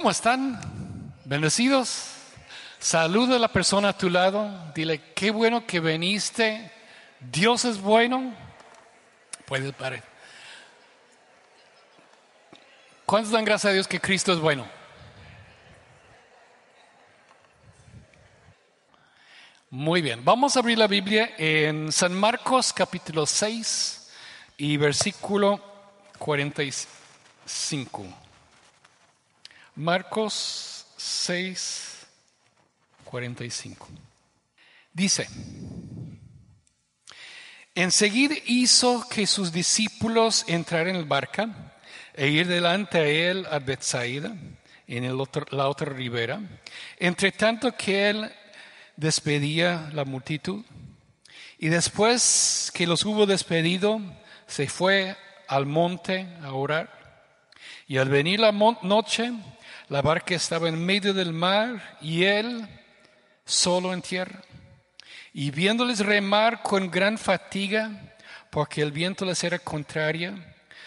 ¿Cómo están? ¿Bendecidos? Saluda a la persona a tu lado. Dile, qué bueno que viniste. Dios es bueno. Puedes parar. ¿Cuántos dan gracias a Dios que Cristo es bueno? Muy bien, vamos a abrir la Biblia en San Marcos capítulo 6 y versículo 45. Marcos 6, 45. Dice, enseguida hizo que sus discípulos entraran en la barca e ir delante a él a Bethsaida, en el la otra ribera, entre tanto que él despedía la multitud. Y después que los hubo despedido, se fue al monte a orar. Y al venir la noche, la barca estaba en medio del mar y él solo en tierra. Y viéndoles remar con gran fatiga, porque el viento les era contrario,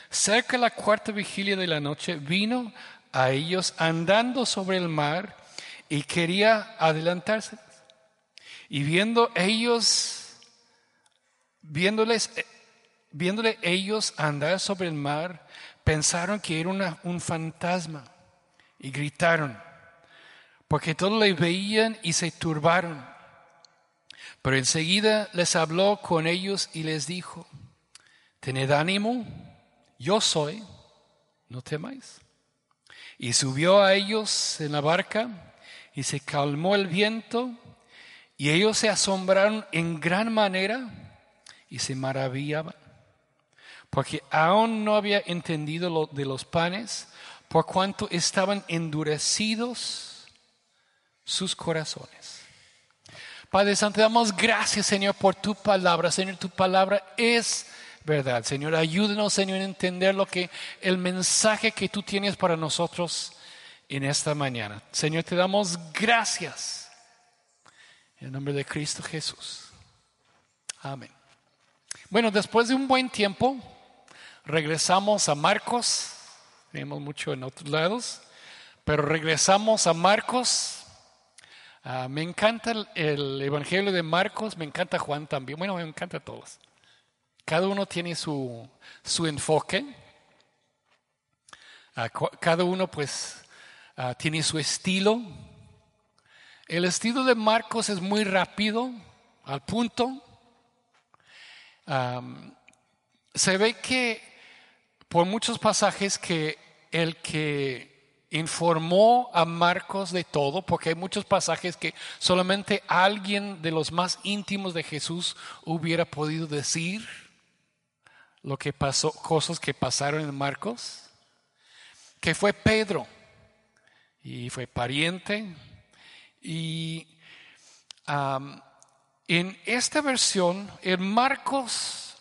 cerca de la cuarta vigilia de la noche, vino a ellos andando sobre el mar y quería adelantarse. Y viendo ellos, viéndoles, viéndole ellos andar sobre el mar, pensaron que era un fantasma y gritaron, porque todos le veían y se turbaron. Pero enseguida les habló con ellos y les dijo, tened ánimo, yo soy, no temáis. Y subió a ellos en la barca y se calmó el viento y ellos se asombraron en gran manera y se maravillaban, porque aún no había entendido lo de los panes por cuanto estaban endurecidos sus corazones. Padre Santo, damos gracias, Señor, por tu palabra. Señor, tu palabra es verdad. Señor, ayúdenos, Señor, a entender lo que el mensaje que tú tienes para nosotros en esta mañana. Señor, te damos gracias. En el nombre de Cristo Jesús. Amén. Bueno, después de un buen tiempo, regresamos a Marcos tenemos mucho en otros lados, pero regresamos a Marcos. Ah, me encanta el, Evangelio de Marcos, me encanta Juan también, bueno, me encanta todos. Cada uno tiene su, su enfoque, ah, cada uno pues ah, tiene su estilo. El estilo de Marcos es muy rápido, al punto. se ve que por muchos pasajes que el que informó a Marcos de todo, porque hay muchos pasajes que solamente alguien de los más íntimos de Jesús hubiera podido decir lo que pasó, cosas que pasaron en Marcos, que fue Pedro y fue pariente y en esta versión, en Marcos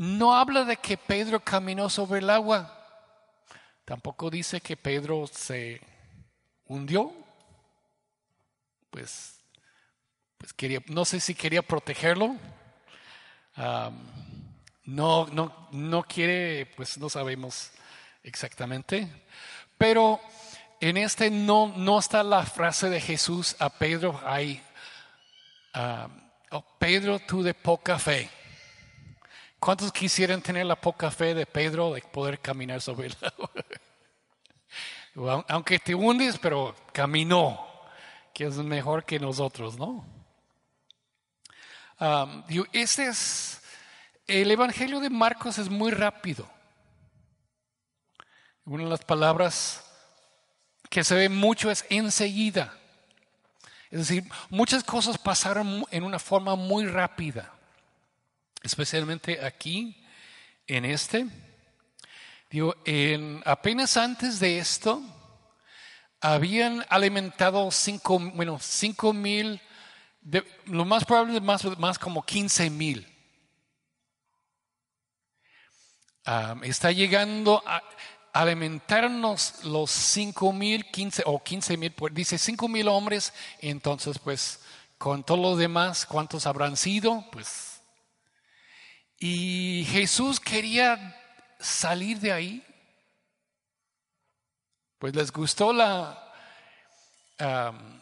no habla de que Pedro caminó sobre el agua. Tampoco dice que Pedro se hundió. Pues, pues quería, no sé si quería protegerlo. no, no, no quiere, pues no sabemos exactamente. Pero en este no, no está la frase de Jesús a Pedro, hay, oh, Pedro, tú de poca fe. ¿Cuántos quisieran tener la poca fe de Pedro de poder caminar sobre el agua? Aunque te hundes, pero caminó, que es mejor que nosotros, ¿no? es, el Evangelio de Marcos es muy rápido. Una de las palabras que se ve mucho es enseguida. Es decir, muchas cosas pasaron en una forma muy rápida especialmente aquí, en este. Digo, en, apenas antes de esto, habían alimentado cinco, bueno, cinco mil, lo más probable más, más como 15 mil. está llegando a alimentarnos los cinco mil, 15 o 15 mil, pues, dice cinco mil hombres, entonces pues con todos los demás, ¿cuántos habrán sido? Pues y Jesús quería salir de ahí. Pues les gustó la,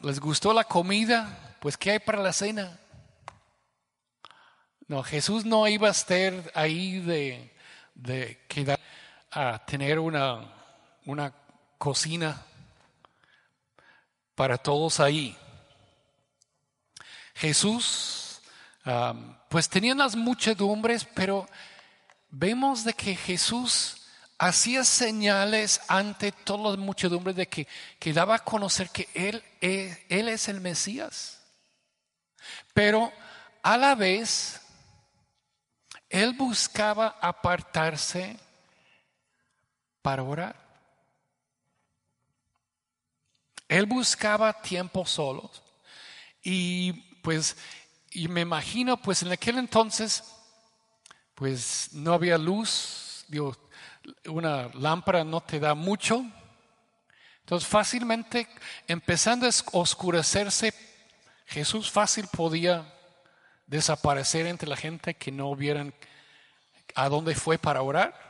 les gustó la comida, pues ¿qué hay para la cena? No, Jesús no iba a estar ahí de, de quedar a tener una, una cocina para todos ahí. Jesús, pues tenía las muchedumbres, pero vemos de que Jesús hacía señales ante todas las muchedumbres de que, daba a conocer que él, él, él es el Mesías. Pero a la vez, él buscaba apartarse para orar. Él buscaba tiempo solos. Y pues, y me imagino, pues en aquel entonces, pues no había luz, digo, una lámpara no te da mucho. Entonces fácilmente, empezando a oscurecerse, Jesús fácil podía desaparecer entre la gente que no vieran a dónde fue para orar.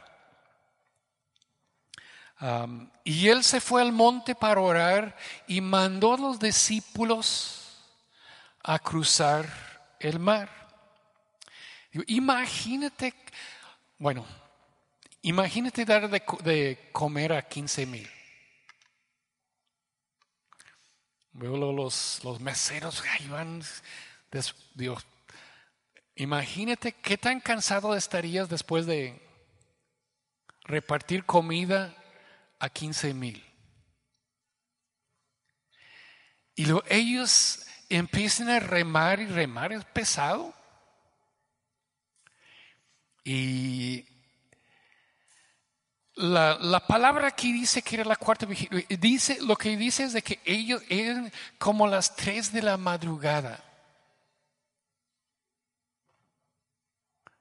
y él se fue al monte para orar y mandó a los discípulos a cruzar el mar. Imagínate, bueno, imagínate dar de, comer a 15 mil. Veo los, los meseros, ahí van, Dios, Imagínate qué tan cansado estarías después de repartir comida a 15 mil. Y luego ellos empiezan a remar y remar, es pesado. Y la, la, palabra aquí dice que era la cuarta vigilia. Dice, lo que dice es de que ellos eran como las tres de la madrugada.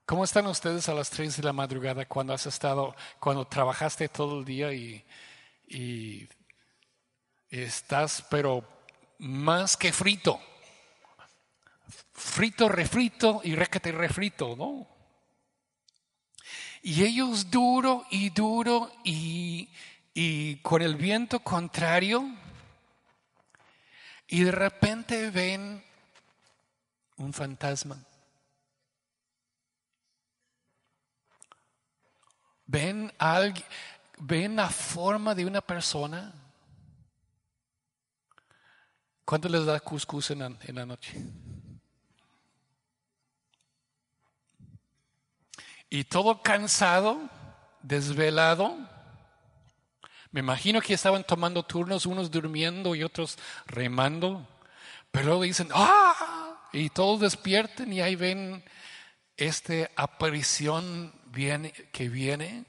¿Cómo están ustedes a las 3 de la madrugada cuando has estado, cuando trabajaste todo el día y, y estás, pero más que frito? Frito, refrito y requete refrito, ¿no? Y ellos duro y duro y, y con el viento contrario y de repente ven un fantasma. ¿Ven, alguien, ¿Ven la forma de una persona? ¿Cuánto les da cuscús en la, noche? Y todo cansado, desvelado. Me imagino que estaban tomando turnos, unos durmiendo y otros remando. Pero luego dicen, ¡ah! Y todos despierten y ahí ven esta aparición viene, que viene.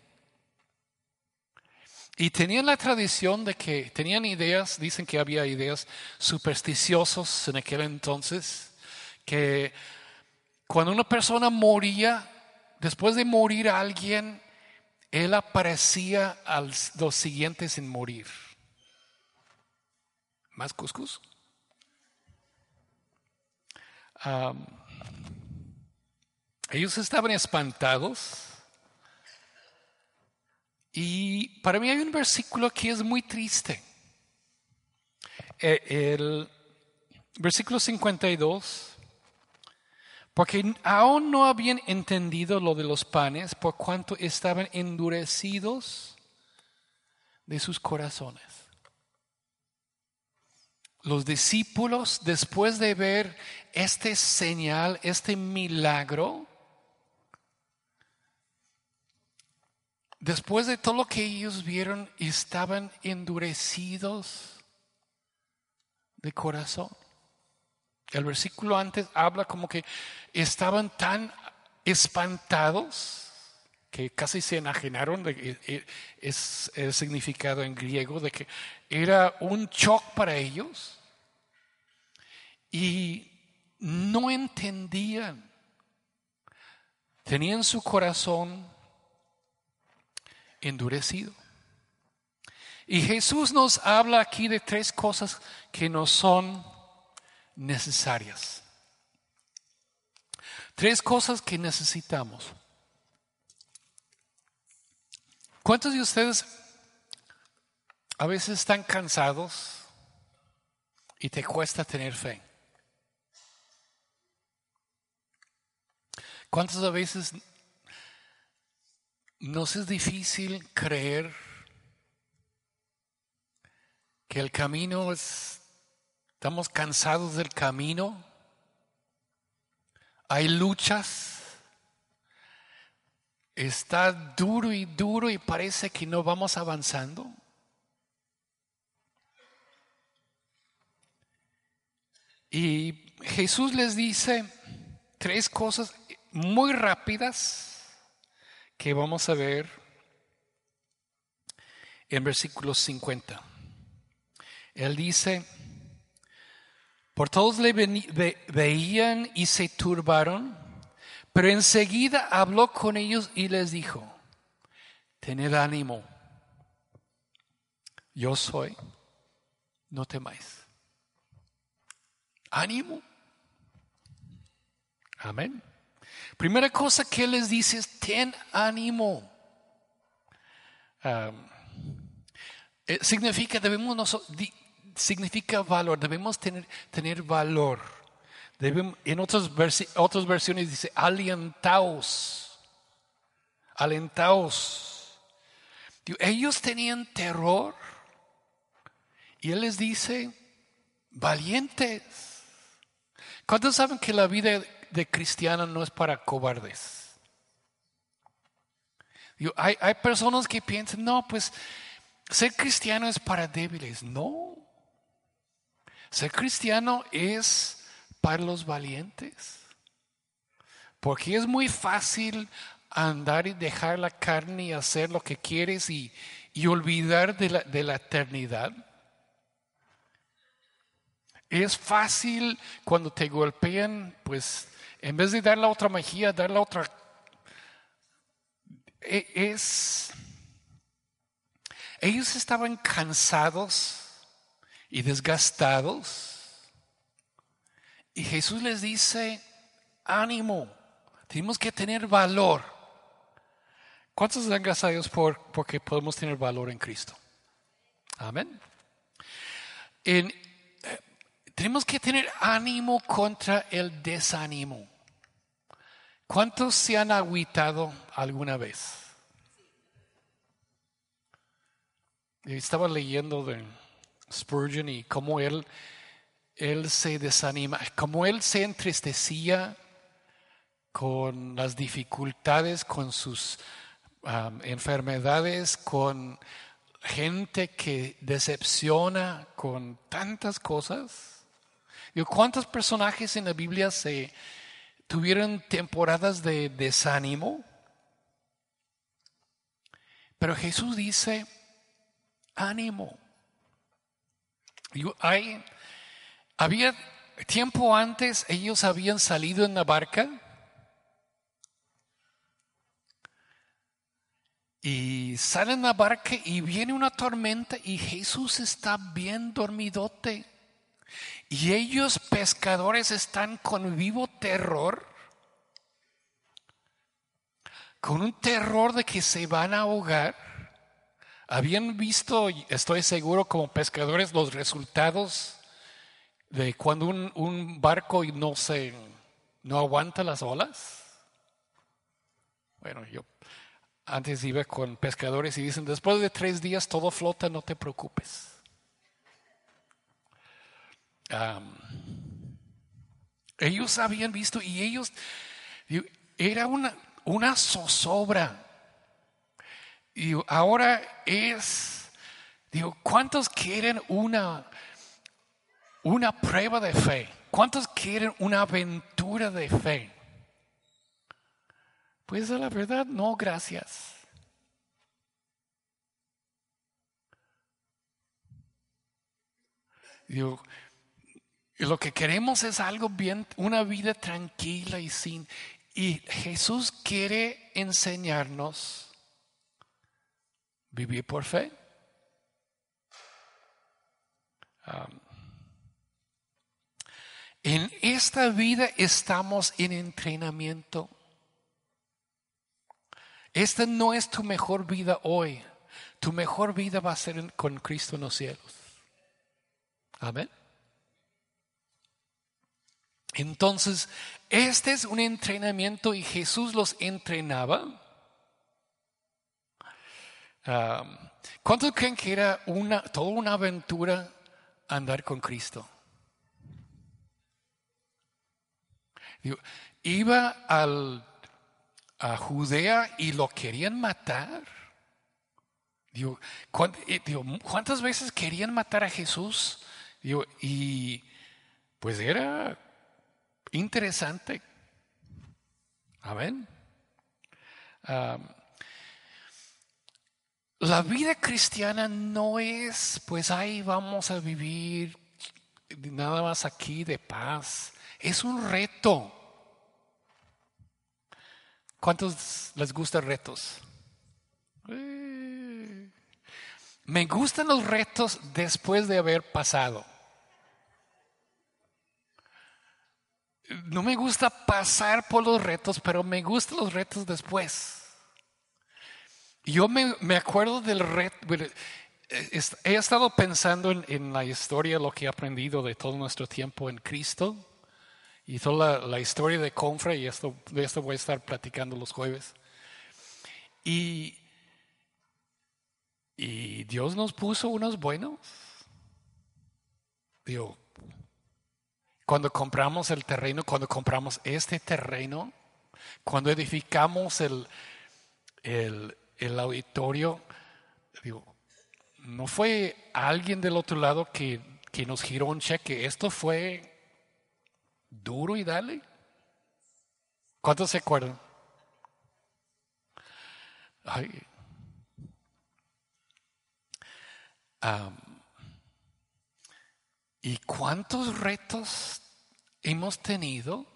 Y tenían la tradición de que tenían ideas, dicen que había ideas supersticiosos en aquel entonces, que cuando una persona moría, después de morir alguien, él aparecía a los siguientes sin morir. ¿Más cuscús? ellos estaban espantados y para mí hay un versículo que es muy triste. Eh, el versículo 52, porque aún no habían entendido lo de los panes por cuanto estaban endurecidos de sus corazones. Los discípulos, después de ver este señal, este milagro, Después de todo lo que ellos vieron, estaban endurecidos de corazón. El versículo antes habla como que estaban tan espantados que casi se enajenaron, de, e, e, es el significado en griego de que era un shock para ellos y no entendían. Tenían su corazón endurecido. Y Jesús nos habla aquí de tres cosas que no son necesarias. Tres cosas que necesitamos. ¿Cuántos de ustedes a veces están cansados y te cuesta tener fe. ¿Cuántas veces nos es difícil creer que el camino es, estamos cansados del camino? Hay luchas, está duro y duro y parece que no vamos avanzando. Y Jesús les dice tres cosas muy rápidas que vamos a ver en versículo 50. Él dice, por todos le veían y se turbaron, pero enseguida habló con ellos y les dijo, tened ánimo, yo soy, no temáis. Ánimo. Amén. Primera cosa que Él les dice es, ten ánimo. Eh, significa, debemos, significa valor, debemos tener, tener valor. en otras, otras versiones dice, alentaos, alentaos. Ellos tenían terror y Él les dice, valientes. ¿Cuántos saben que la vida de cristiano no es para cobardes. hay, hay personas que piensan, no, pues ser cristiano es para débiles. No. Ser cristiano es para los valientes. Porque es muy fácil andar y dejar la carne y hacer lo que quieres y, y olvidar de la, de la eternidad. Es fácil cuando te golpean, pues en vez de dar la otra mejilla, dar la otra... E, es... Ellos estaban cansados y desgastados. Y Jesús les dice, ánimo, tenemos que tener valor. ¿Cuántos dan gracias a Dios por, porque podemos tener valor en Cristo? Amén. En, tenemos que tener ánimo contra el desánimo. ¿Cuántos se han agüitado alguna vez? Estaba leyendo de Spurgeon y cómo él, él se desanima, cómo él se entristecía con las dificultades, con sus um, enfermedades, con gente que decepciona, con tantas cosas. ¿Cuántos personajes en la Biblia se tuvieron temporadas de desánimo? Pero Jesús dice, ánimo. hay, había tiempo antes, ellos habían salido en la barca y salen en la barca y viene una tormenta y Jesús está bien dormidote. Y ellos pescadores están con vivo terror, con un terror de que se van a ahogar. Habían visto, estoy seguro, como pescadores los resultados de cuando un, barco no se no aguanta las olas. Bueno, yo antes iba con pescadores y dicen, después de tres días todo flota, no te preocupes ellos habían visto y ellos, era una, una zozobra. Y ahora es, digo, ¿cuántos quieren una, una prueba de fe? ¿Cuántos quieren una aventura de fe? Pues la verdad, no, gracias. Digo, y lo que queremos es algo bien, una vida tranquila y sin. Y Jesús quiere enseñarnos vivir por fe. en esta vida estamos en entrenamiento. Esta no es tu mejor vida hoy. tu mejor vida va a ser con Cristo en los cielos. Amén. Entonces, este es un entrenamiento y Jesús los entrenaba. ¿Cuántos creen que era una, toda una aventura andar con Cristo? iba al, a Judea y lo querían matar. Eh, ¿cuántas veces querían matar a Jesús? y pues era interesante. Amén. la vida cristiana no es, pues ahí vamos a vivir nada más aquí de paz. Es un reto. ¿Cuántos les gustan retos? Eh. Me gustan los retos después de haber pasado. No me gusta pasar por los retos, pero me gustan los retos después. Yo me, acuerdo del reto, he estado pensando en, la historia, lo que he aprendido de todo nuestro tiempo en Cristo y toda la, historia de Confra, y esto, de esto voy a estar platicando los jueves. Y, y Dios nos puso unos buenos. Digo, cuando compramos el terreno, cuando compramos este terreno, cuando edificamos el, el, el auditorio, digo, no fue alguien del otro lado que, que nos giró un cheque, esto fue duro y dale. ¿Cuántos se acuerdan? ¿Y cuántos retos hemos tenido?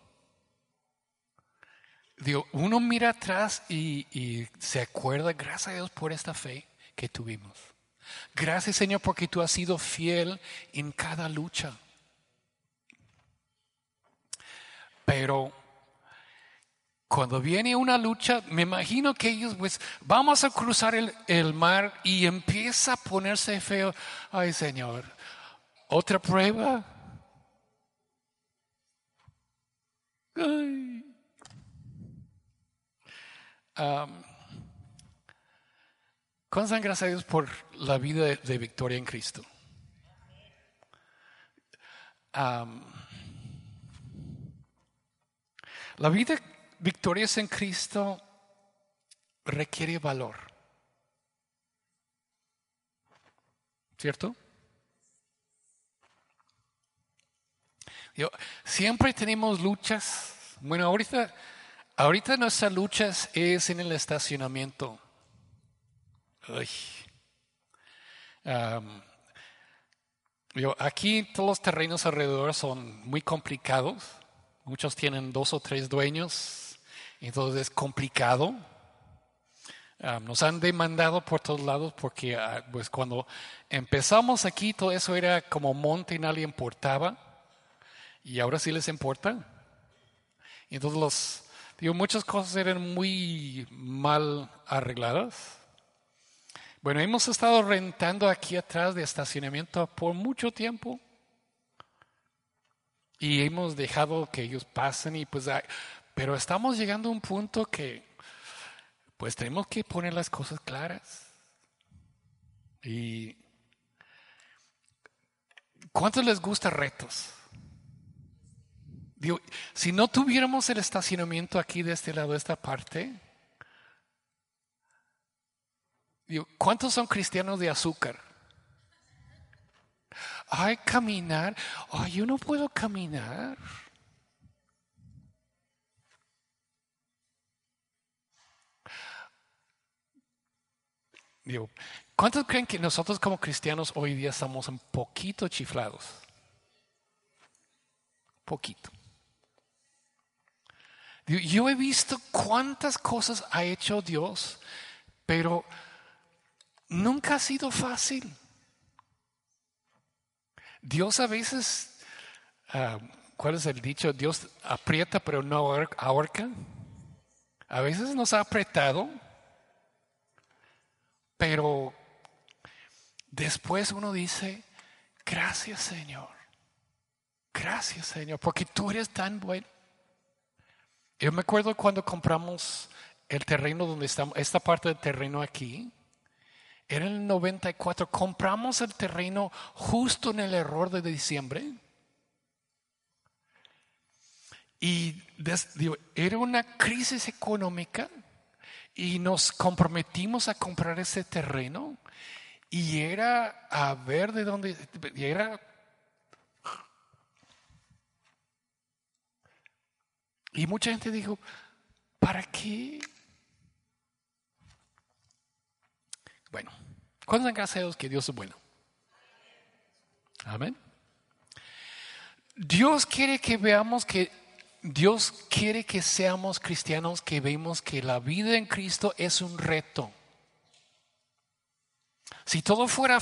Digo, uno mira atrás y, y se acuerda, gracias a Dios por esta fe que tuvimos. Gracias Señor porque tú has sido fiel en cada lucha. Pero cuando viene una lucha, me imagino que ellos, pues, vamos a cruzar el, mar y empieza a ponerse feo. Ay, Señor, otra prueba. Ay. Um, gracias a Dios por la vida de, victoria en Cristo. La vida victoriosa en Cristo requiere valor. ¿Cierto? Yo, siempre tenemos luchas. Bueno, ahorita, ahorita nuestra lucha es en el estacionamiento. yo, aquí todos los terrenos alrededor son muy complicados. Muchos tienen dos o tres dueños, entonces es complicado. Ah, nos han demandado por todos lados porque ah, pues cuando empezamos aquí todo eso era como monte y nadie importaba y ahora sí les importa. Entonces los, digo, muchas cosas eran muy mal arregladas. Bueno, hemos estado rentando aquí atrás de estacionamiento por mucho tiempo. Y hemos dejado que ellos pasen y pues, pero estamos llegando a un punto que pues tenemos que poner las cosas claras. Y ¿cuántos les gusta retos? Digo, si no tuviéramos el estacionamiento aquí de este lado, de esta parte, digo, ¿cuántos son cristianos de azúcar? Ay, caminar. Ay, yo no puedo caminar. Digo, ¿cuántos creen que nosotros como cristianos hoy día estamos un poquito chiflados? Poquito. Yo he visto cuántas cosas ha hecho Dios, pero nunca ha sido fácil. Dios a veces, ah, ¿cuál es el dicho? Dios aprieta pero no ahorca. A veces nos ha apretado, Pero después uno dice, gracias Señor, gracias Señor, porque tú eres tan bueno. Yo me acuerdo cuando compramos el terreno donde estamos, esta parte del terreno aquí, era en el 94, compramos el terreno justo en el error de diciembre. Y era una crisis económica y nos comprometimos a comprar ese terreno y era a ver de dónde, era Y mucha gente dijo, ¿para qué? Bueno, ¿cuántos han gracias que Dios es bueno? Amén. Dios quiere que veamos que Dios quiere que seamos cristianos, que vemos que la vida en Cristo es un reto. Si todo fuera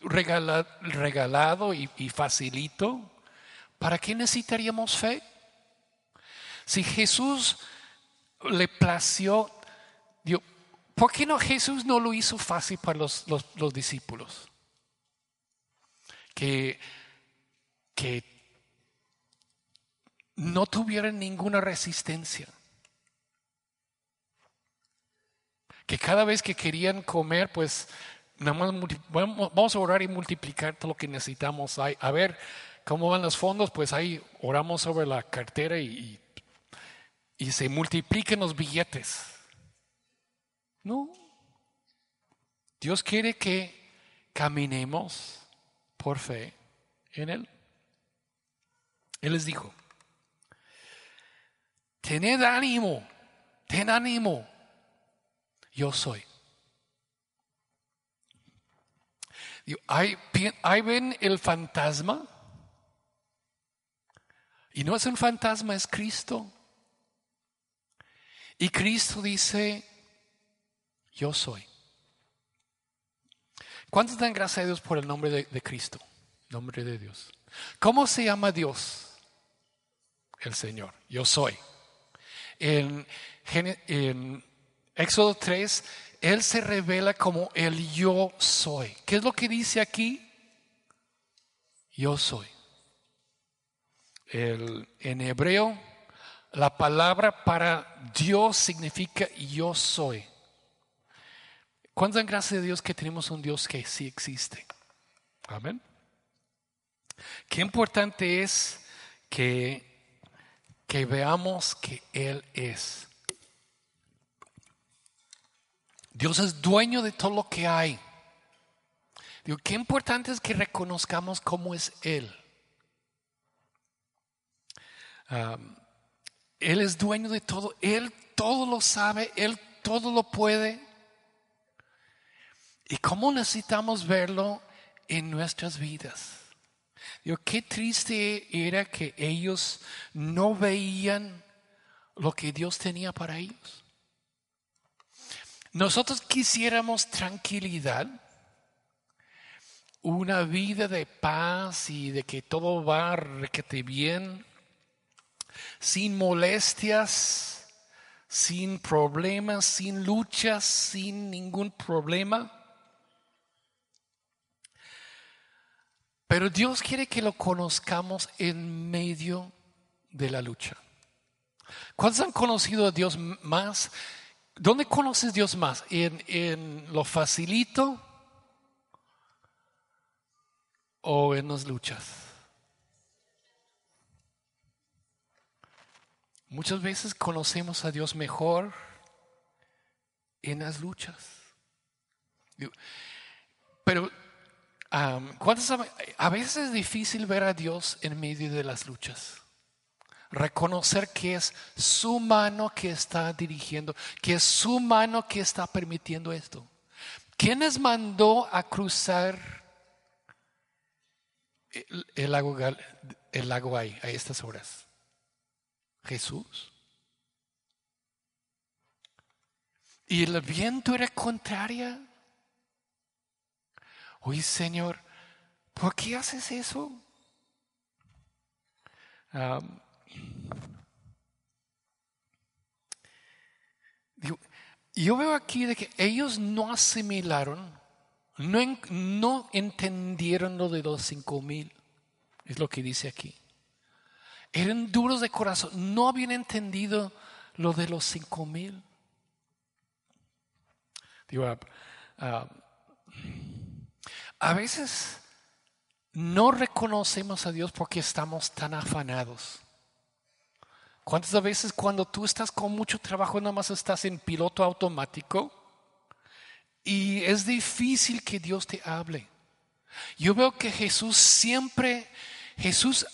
regalado, y facilito, ¿para qué necesitaríamos fe? Si Jesús le plació, ¿por qué no Jesús no lo hizo fácil para los, discípulos? Que, que no tuvieran ninguna resistencia. Que cada vez que querían comer, pues vamos a orar y multiplicar todo lo que necesitamos. A ver cómo van los fondos, pues ahí oramos sobre la cartera y y se multipliquen los billetes. No. Dios quiere que caminemos por fe en Él. Él les dijo, tened ánimo, ten ánimo, yo soy. Ahí, ven el fantasma. Y no es un fantasma, es Cristo. Y Cristo dice, yo soy. ¿Cuántos dan gracias a Dios por el nombre de, Cristo? Nombre de Dios. ¿Cómo se llama Dios? El Señor. Yo soy. En, Éxodo 3, Él se revela como el yo soy. ¿Qué es lo que dice aquí? Yo soy. El, en hebreo la palabra para Dios significa yo soy. ¿Cuántas dan gracias a Dios que tenemos un Dios que sí existe? Amén. Qué importante es que, que veamos que Él es. Dios es dueño de todo lo que hay. Digo, qué importante es que reconozcamos cómo es Él. Él es dueño de todo, Él todo lo sabe, Él todo lo puede. ¿Y cómo necesitamos verlo en nuestras vidas? Digo, qué triste era que ellos no veían lo que Dios tenía para ellos. Nosotros quisiéramos tranquilidad, una vida de paz y de que todo va requete bien sin molestias, sin problemas, sin luchas, sin ningún problema. Pero Dios quiere que lo conozcamos en medio de la lucha. ¿Cuántos han conocido a Dios más? ¿Dónde conoces a Dios más? ¿En, en lo facilito o en las luchas? Muchas veces conocemos a Dios mejor en las luchas. Pero a veces es difícil ver a Dios en medio de las luchas. Reconocer que es su mano que está dirigiendo, que es su mano que está permitiendo esto. ¿Quién les mandó a cruzar el, lago, el lago ahí a estas horas? Jesús. Y el viento era contraria. Oye, Señor, ¿por qué haces eso? yo veo aquí de que ellos no asimilaron, no, no entendieron lo de los cinco mil. Es lo que dice aquí. Eran duros de corazón, no habían entendido lo de los cinco mil. Digo, ah, a veces no reconocemos a Dios porque estamos tan afanados. ¿Cuántas veces cuando tú estás con mucho trabajo nada más estás en piloto automático y es difícil que Dios te hable? Yo veo que Jesús siempre, Jesús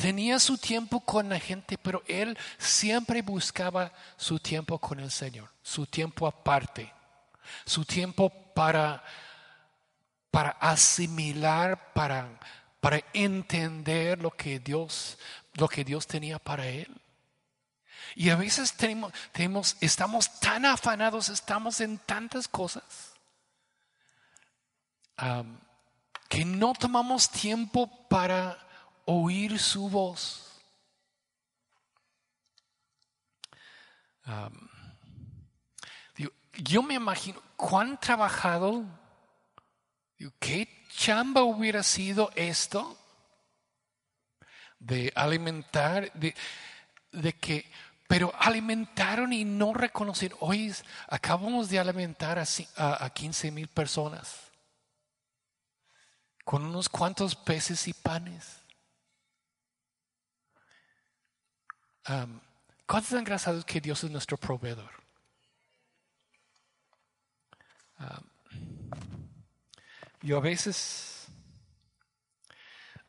tenía su tiempo con la gente, pero él siempre buscaba su tiempo con el Señor, su tiempo aparte, su tiempo para, para asimilar, para, para entender lo que Dios, lo que Dios tenía para él. Y a veces tenemos, tenemos, estamos tan afanados, estamos en tantas cosas, que no tomamos tiempo para oír su voz. Digo, yo me imagino cuán trabajado, digo, qué chamba hubiera sido esto de alimentar, de, que, pero alimentaron y no reconocieron. Hoy acabamos de alimentar a, a, a 15 mil personas con unos cuantos peces y panes. Am, ¿Cuántos están graciados que Dios es nuestro proveedor? Yo a veces,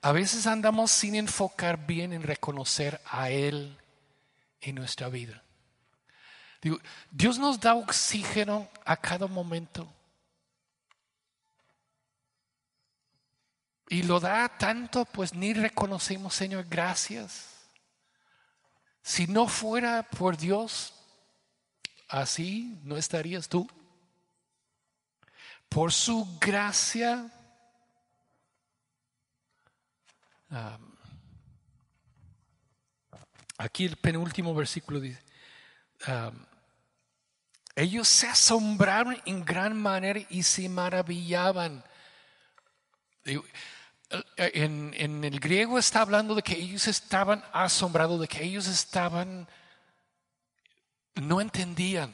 a veces andamos sin enfocar bien en reconocer a Él en nuestra vida. Dios nos da oxígeno a cada momento. Y lo da tanto, pues ni reconocemos, Señor, gracias. Si no fuera por Dios, así no estarías tú. Por su gracia, aquí el penúltimo versículo dice, ellos se asombraron en gran manera y se maravillaban. En, el griego está hablando de que ellos estaban asombrados, de que ellos estaban, no entendían.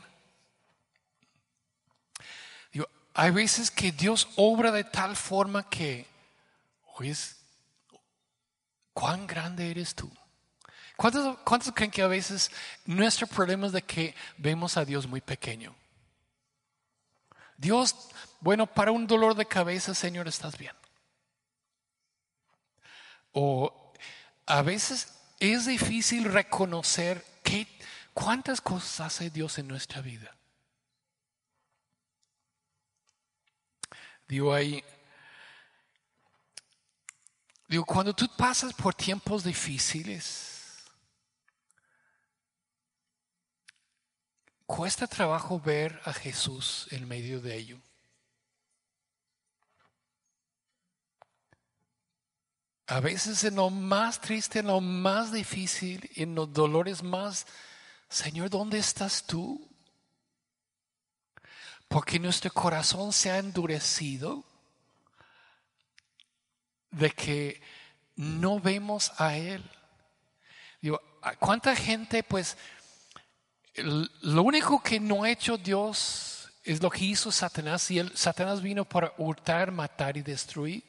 Digo, hay veces que Dios obra de tal forma que, oyes, ¿cuán grande eres tú? ¿Cuántos, ¿Cuántos creen que a veces nuestro problema es de que vemos a Dios muy pequeño? Dios, bueno, para un dolor de cabeza, Señor, estás bien. O a veces es difícil reconocer qué, cuántas cosas hace Dios en nuestra vida. Digo ahí, digo, cuando tú pasas por tiempos difíciles, cuesta trabajo ver a Jesús en medio de ello. A veces en lo más triste, en lo más difícil, en los dolores más, Señor, ¿dónde estás tú? Porque nuestro corazón se ha endurecido de que no vemos a Él. Digo, ¿a ¿cuánta gente pues lo único que no ha hecho Dios es lo que hizo Satanás y él, Satanás vino para hurtar, matar y destruir?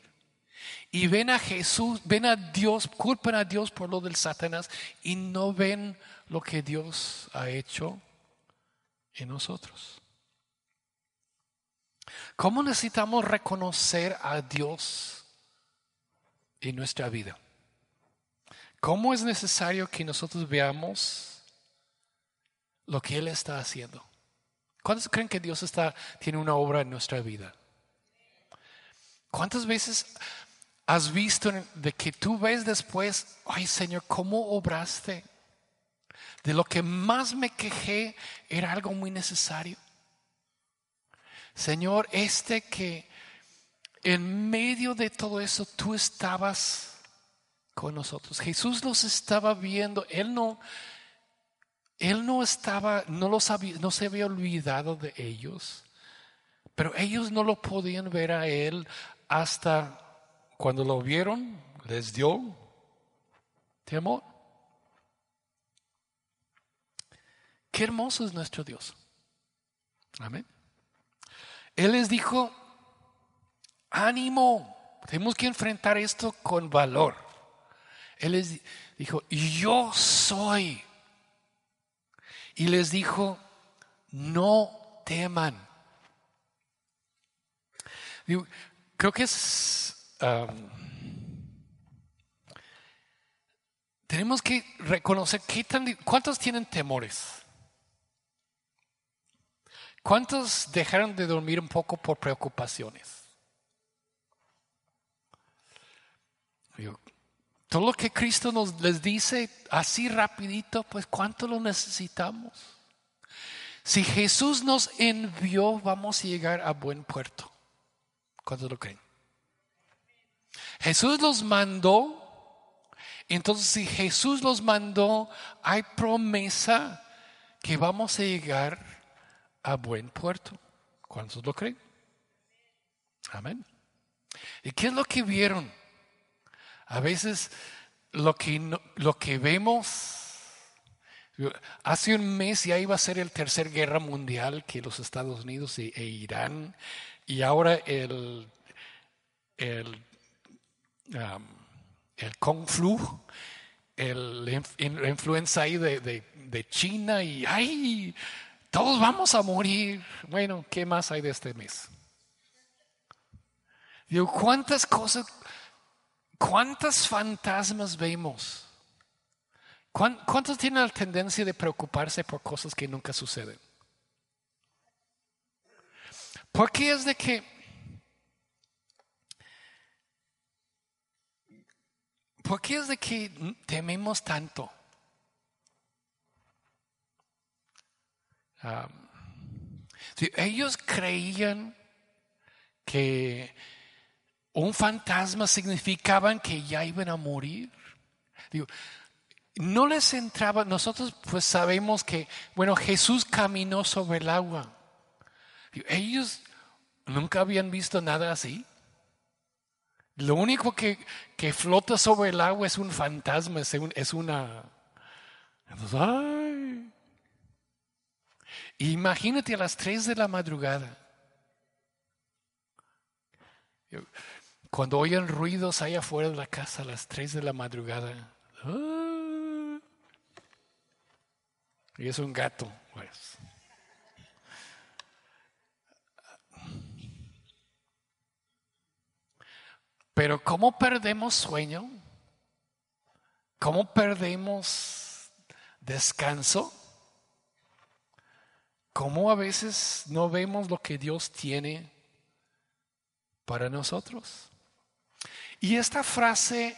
Y ven a Jesús, ven a Dios, culpan a Dios por lo del Satanás y no ven lo que Dios ha hecho en nosotros. ¿Cómo necesitamos reconocer a Dios en nuestra vida? ¿Cómo es necesario que nosotros veamos lo que Él está haciendo? ¿Cuántos creen que Dios está, tiene una obra en nuestra vida? ¿Cuántas veces has visto de que tú ves después, ay Señor, cómo obraste? De lo que más me quejé era algo muy necesario. Señor, este que en medio de todo eso tú estabas con nosotros. Jesús los estaba viendo. Él no, Él no estaba, no, los no se había olvidado de ellos, pero ellos no lo podían ver a Él hasta cuando lo vieron, les dio temor. Qué hermoso es nuestro Dios. Amén. Él les dijo, ánimo, tenemos que enfrentar esto con valor. Él les dijo, yo soy. Y les dijo, no teman. creo que es... Tenemos que reconocer cuántos tienen temores. ¿Cuántos dejaron de dormir un poco por preocupaciones? todo lo que Cristo nos les dice así rapidito, pues ¿cuánto lo necesitamos? Si Jesús nos envió, vamos a llegar a buen puerto. ¿Cuántos lo creen? Jesús los mandó. Entonces, si Jesús los mandó, hay promesa que vamos a llegar a buen puerto. ¿Cuántos lo creen? Amén. ¿Y qué es lo que vieron? A veces lo que, lo que vemos, hace un mes ya iba a ser el tercer guerra mundial que los Estados Unidos e, e Irán, y ahora el, el, el Kung Flu, la influenza ahí de, de, China, y ay, todos vamos a morir. Bueno, ¿qué más hay de este mes? Digo, ¿cuántas cosas, cuántas fantasmas vemos? ¿Cuántos tienen la tendencia de preocuparse por cosas que nunca suceden? ¿Por qué es de que ¿Por qué es de que tememos tanto? ellos creían que un fantasma significaba que ya iban a morir. no les entraba, nosotros pues sabemos que, bueno, Jesús caminó sobre el agua. ellos nunca habían visto nada así. Lo único que, que flota sobre el agua es un fantasma, es, una... Imagínate a las 3 de la madrugada. Cuando oyen ruidos allá afuera de la casa a las 3 de la madrugada. ¡ah! y es un gato, pues. Pero ¿cómo perdemos sueño? ¿Cómo perdemos descanso? ¿Cómo a veces no vemos lo que Dios tiene para nosotros? Y esta frase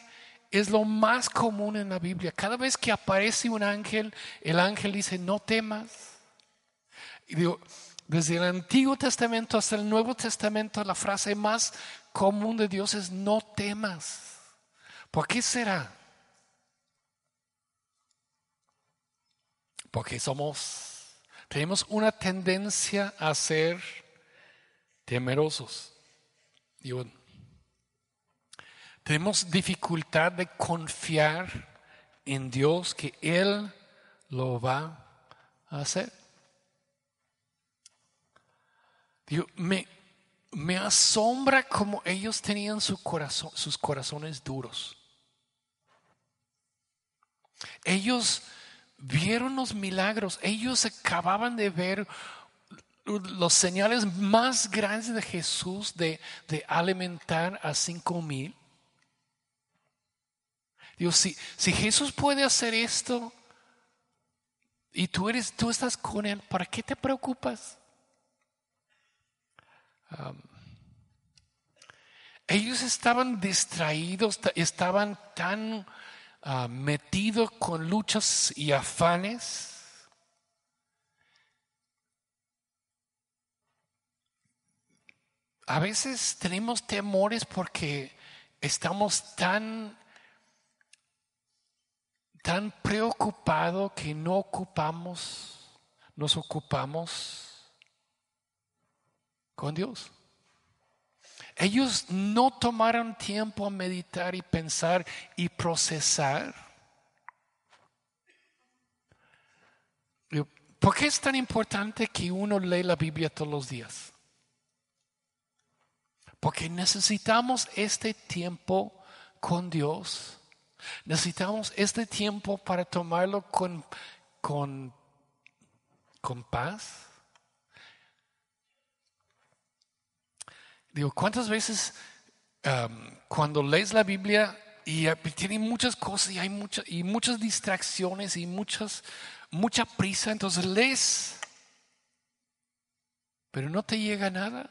es lo más común en la Biblia. Cada vez que aparece un ángel, el ángel dice, no temas. Y digo, desde el Antiguo Testamento hasta el Nuevo Testamento, la frase más común de Dios es no temas. ¿Por qué será? Porque somos tenemos una tendencia a ser temerosos. tenemos dificultad de confiar en Dios que Él lo va a hacer. me, me asombra como ellos tenían su sus corazones duros. Ellos vieron los milagros. Ellos acababan de ver los señales más grandes de Jesús de, alimentar a cinco mil. Dios, si, si Jesús puede hacer esto y tú eres, tú estás con él, ¿para qué te preocupas? Ellos estaban distraídos, estaban tan Ah, metido con luchas y afanes. A veces tenemos temores porque estamos tan tan preocupado que no ocupamos, nos ocupamos con Dios. Ellos no tomaron tiempo a meditar y pensar y procesar. ¿Por qué es tan importante que uno lee la Biblia todos los días? Porque necesitamos este tiempo con Dios. Necesitamos este tiempo para tomarlo con, con, con paz. Digo, ¿cuántas veces um, cuando lees la Biblia y tiene muchas cosas y hay muchas y muchas distracciones y muchas mucha prisa, entonces lees, pero no te llega nada?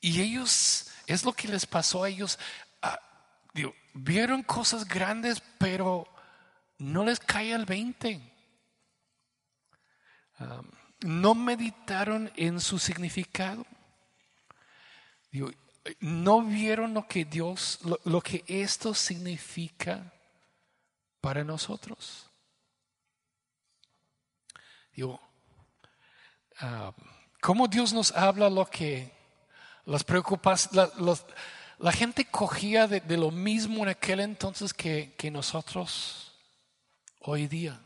Y ellos, es lo que les pasó a ellos, ah, vieron cosas grandes, pero no les cae el 20. No meditaron en su significado. no vieron lo que Dios, lo, que esto significa para nosotros. Digo, ¿cómo Dios nos habla lo que las preocupaciones, la, gente cogía de, lo mismo en aquel entonces que, nosotros hoy día.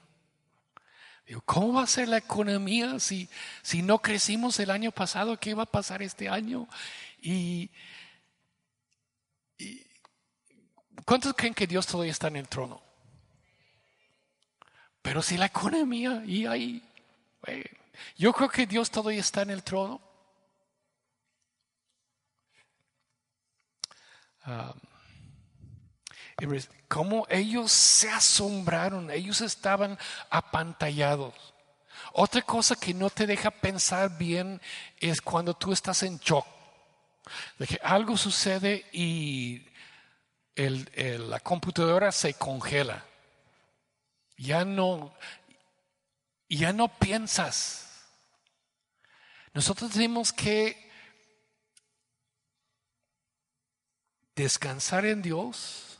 ¿Cómo va a ser la economía si, si no crecimos el año pasado? ¿Qué va a pasar este año? Y, ¿Cuántos creen que Dios todavía está en el trono? Pero si la economía y ahí, yo creo que Dios todavía está en el trono. Ah, como ellos se asombraron, ellos estaban apantallados. Otra cosa que no te deja pensar bien es cuando tú estás en shock, de que algo sucede y la computadora se congela. Ya no, ya no piensas. Nosotros tenemos que descansar en Dios,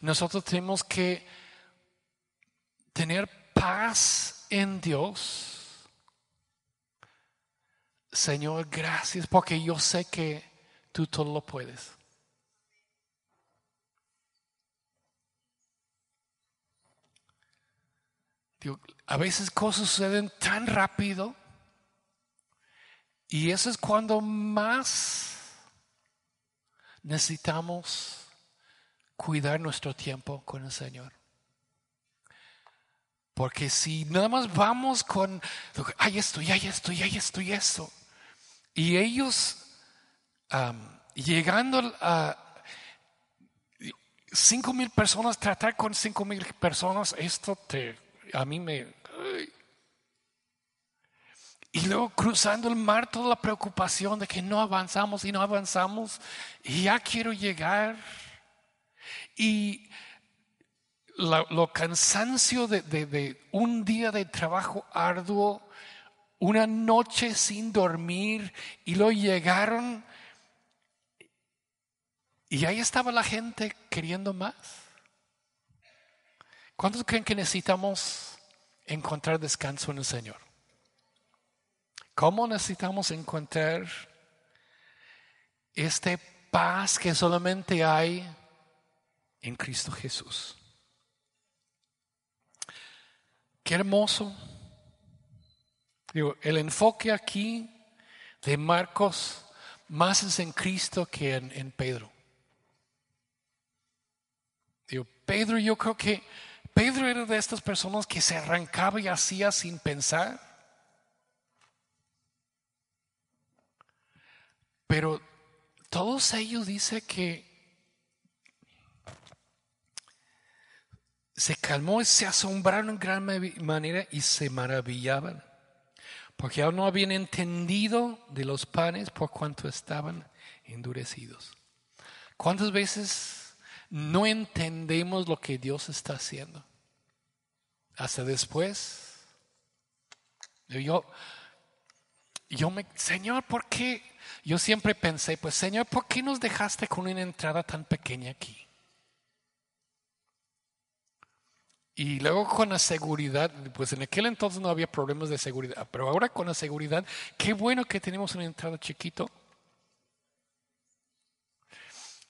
nosotros tenemos que tener paz en Dios. Señor, gracias porque yo sé que tú todo lo puedes. a veces cosas suceden tan rápido y eso es cuando más necesitamos cuidar nuestro tiempo con el Señor. Porque si nada más vamos con, hay esto, y hay esto, y hay esto, y esto. Y ellos llegando a cinco mil personas, tratar con cinco mil personas, esto te, a mí me, y luego cruzando el mar, toda la preocupación de que no avanzamos y no avanzamos. Y ya quiero llegar. Y lo cansancio de, de, un día de trabajo arduo, una noche sin dormir. Y luego llegaron. Y ahí estaba la gente queriendo más. ¿Cuántos creen que necesitamos encontrar descanso en el Señor? ¿Cómo necesitamos encontrar este paz que solamente hay en Cristo Jesús? Qué hermoso. el enfoque aquí de Marcos más es en Cristo que en, en Pedro. Digo, Pedro, yo creo que Pedro era de estas personas que se arrancaba y hacía sin pensar. Pero todos ellos dicen que se calmó y se asombraron en gran manera y se maravillaban, porque aún no habían entendido de los panes por cuanto estaban endurecidos. ¿Cuántas veces no entendemos lo que Dios está haciendo? Hasta después. Yo, yo me, Señor, ¿por qué? Yo siempre pensé, pues Señor, ¿por qué nos dejaste con una entrada tan pequeña aquí? Y luego con la seguridad, pues en aquel entonces no había problemas de seguridad, pero ahora con la seguridad, qué bueno que tenemos una entrada chiquito.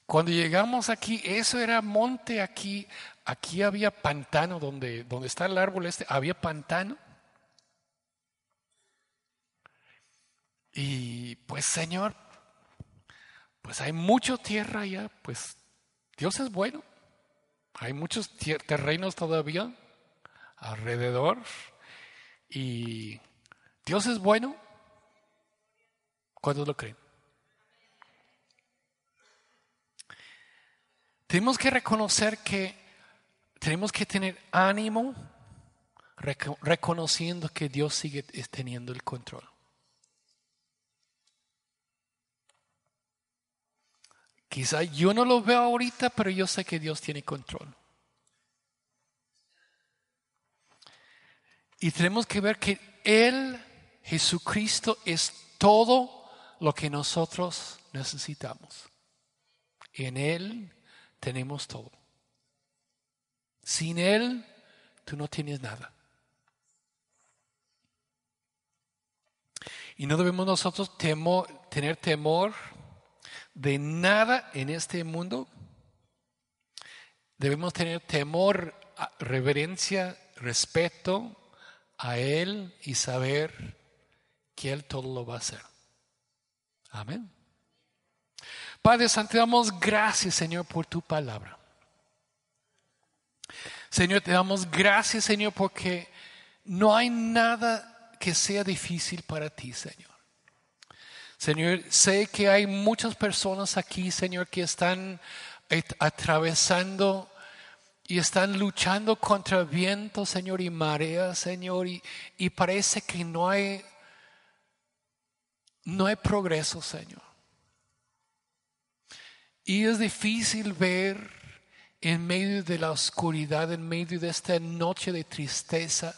Cuando llegamos aquí, eso era monte aquí, aquí había pantano donde, donde está el árbol este, había pantano. Y pues Señor, pues hay mucha tierra allá, pues Dios es bueno. Hay muchos terrenos todavía alrededor y Dios es bueno. ¿Cuántos lo creen? Tenemos que reconocer que tenemos que tener ánimo reconociendo que Dios sigue teniendo el control. Quizá yo no lo veo ahorita, pero yo sé que Dios tiene control. Y tenemos que ver que Él, Jesucristo, es todo lo que nosotros necesitamos. En Él tenemos todo. Sin Él, tú no tienes nada. Y no debemos nosotros tener temor de nada en este mundo. Debemos tener temor, reverencia, respeto a Él y saber que Él todo lo va a hacer. Amén. Padre Santo, te damos gracias, Señor, por tu palabra. Señor, te damos gracias, Señor, porque no hay nada que sea difícil para ti, Señor. Señor, sé que hay muchas personas aquí, Señor, que están atravesando y están luchando contra viento, Señor, y marea, Señor, y, y parece que no hay, no hay progreso, Señor. Y es difícil ver en medio de la oscuridad, en medio de esta noche de tristeza,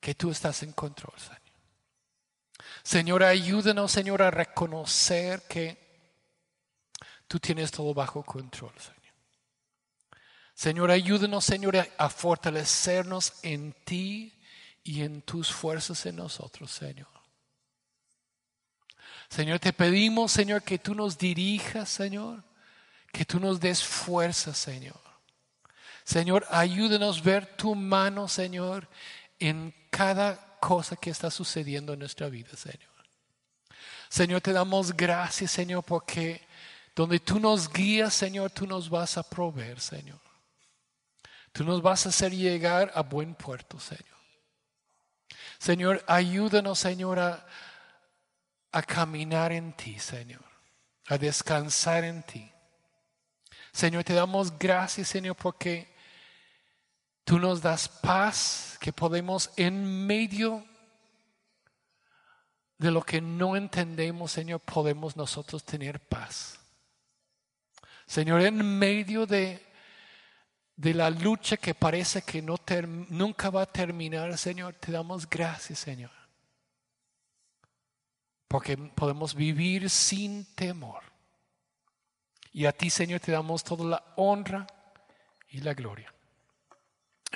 que tú estás en control, Señor. Señor, ayúdanos, Señor, a reconocer que tú tienes todo bajo control, Señor. Señor, ayúdanos, Señor, a fortalecernos en ti y en tus fuerzas en nosotros, Señor. Señor, te pedimos, Señor, que tú nos dirijas, Señor, que tú nos des fuerza, Señor. Señor, ayúdanos a ver tu mano, Señor, en cada cosa que está sucediendo en nuestra vida, Señor. Señor, te damos gracias, Señor, porque donde tú nos guías, Señor, tú nos vas a proveer, Señor. Tú nos vas a hacer llegar a buen puerto, Señor. Señor, ayúdanos, Señor, a, a caminar en ti, Señor, a descansar en ti. Señor, te damos gracias, Señor, porque Tú nos das paz que podemos en medio de lo que no entendemos, Señor, podemos nosotros tener paz. Señor, en medio de, de la lucha que parece que no nunca va a terminar, Señor, te damos gracias, Señor. Porque podemos vivir sin temor. Y a ti, Señor, te damos toda la honra y la gloria.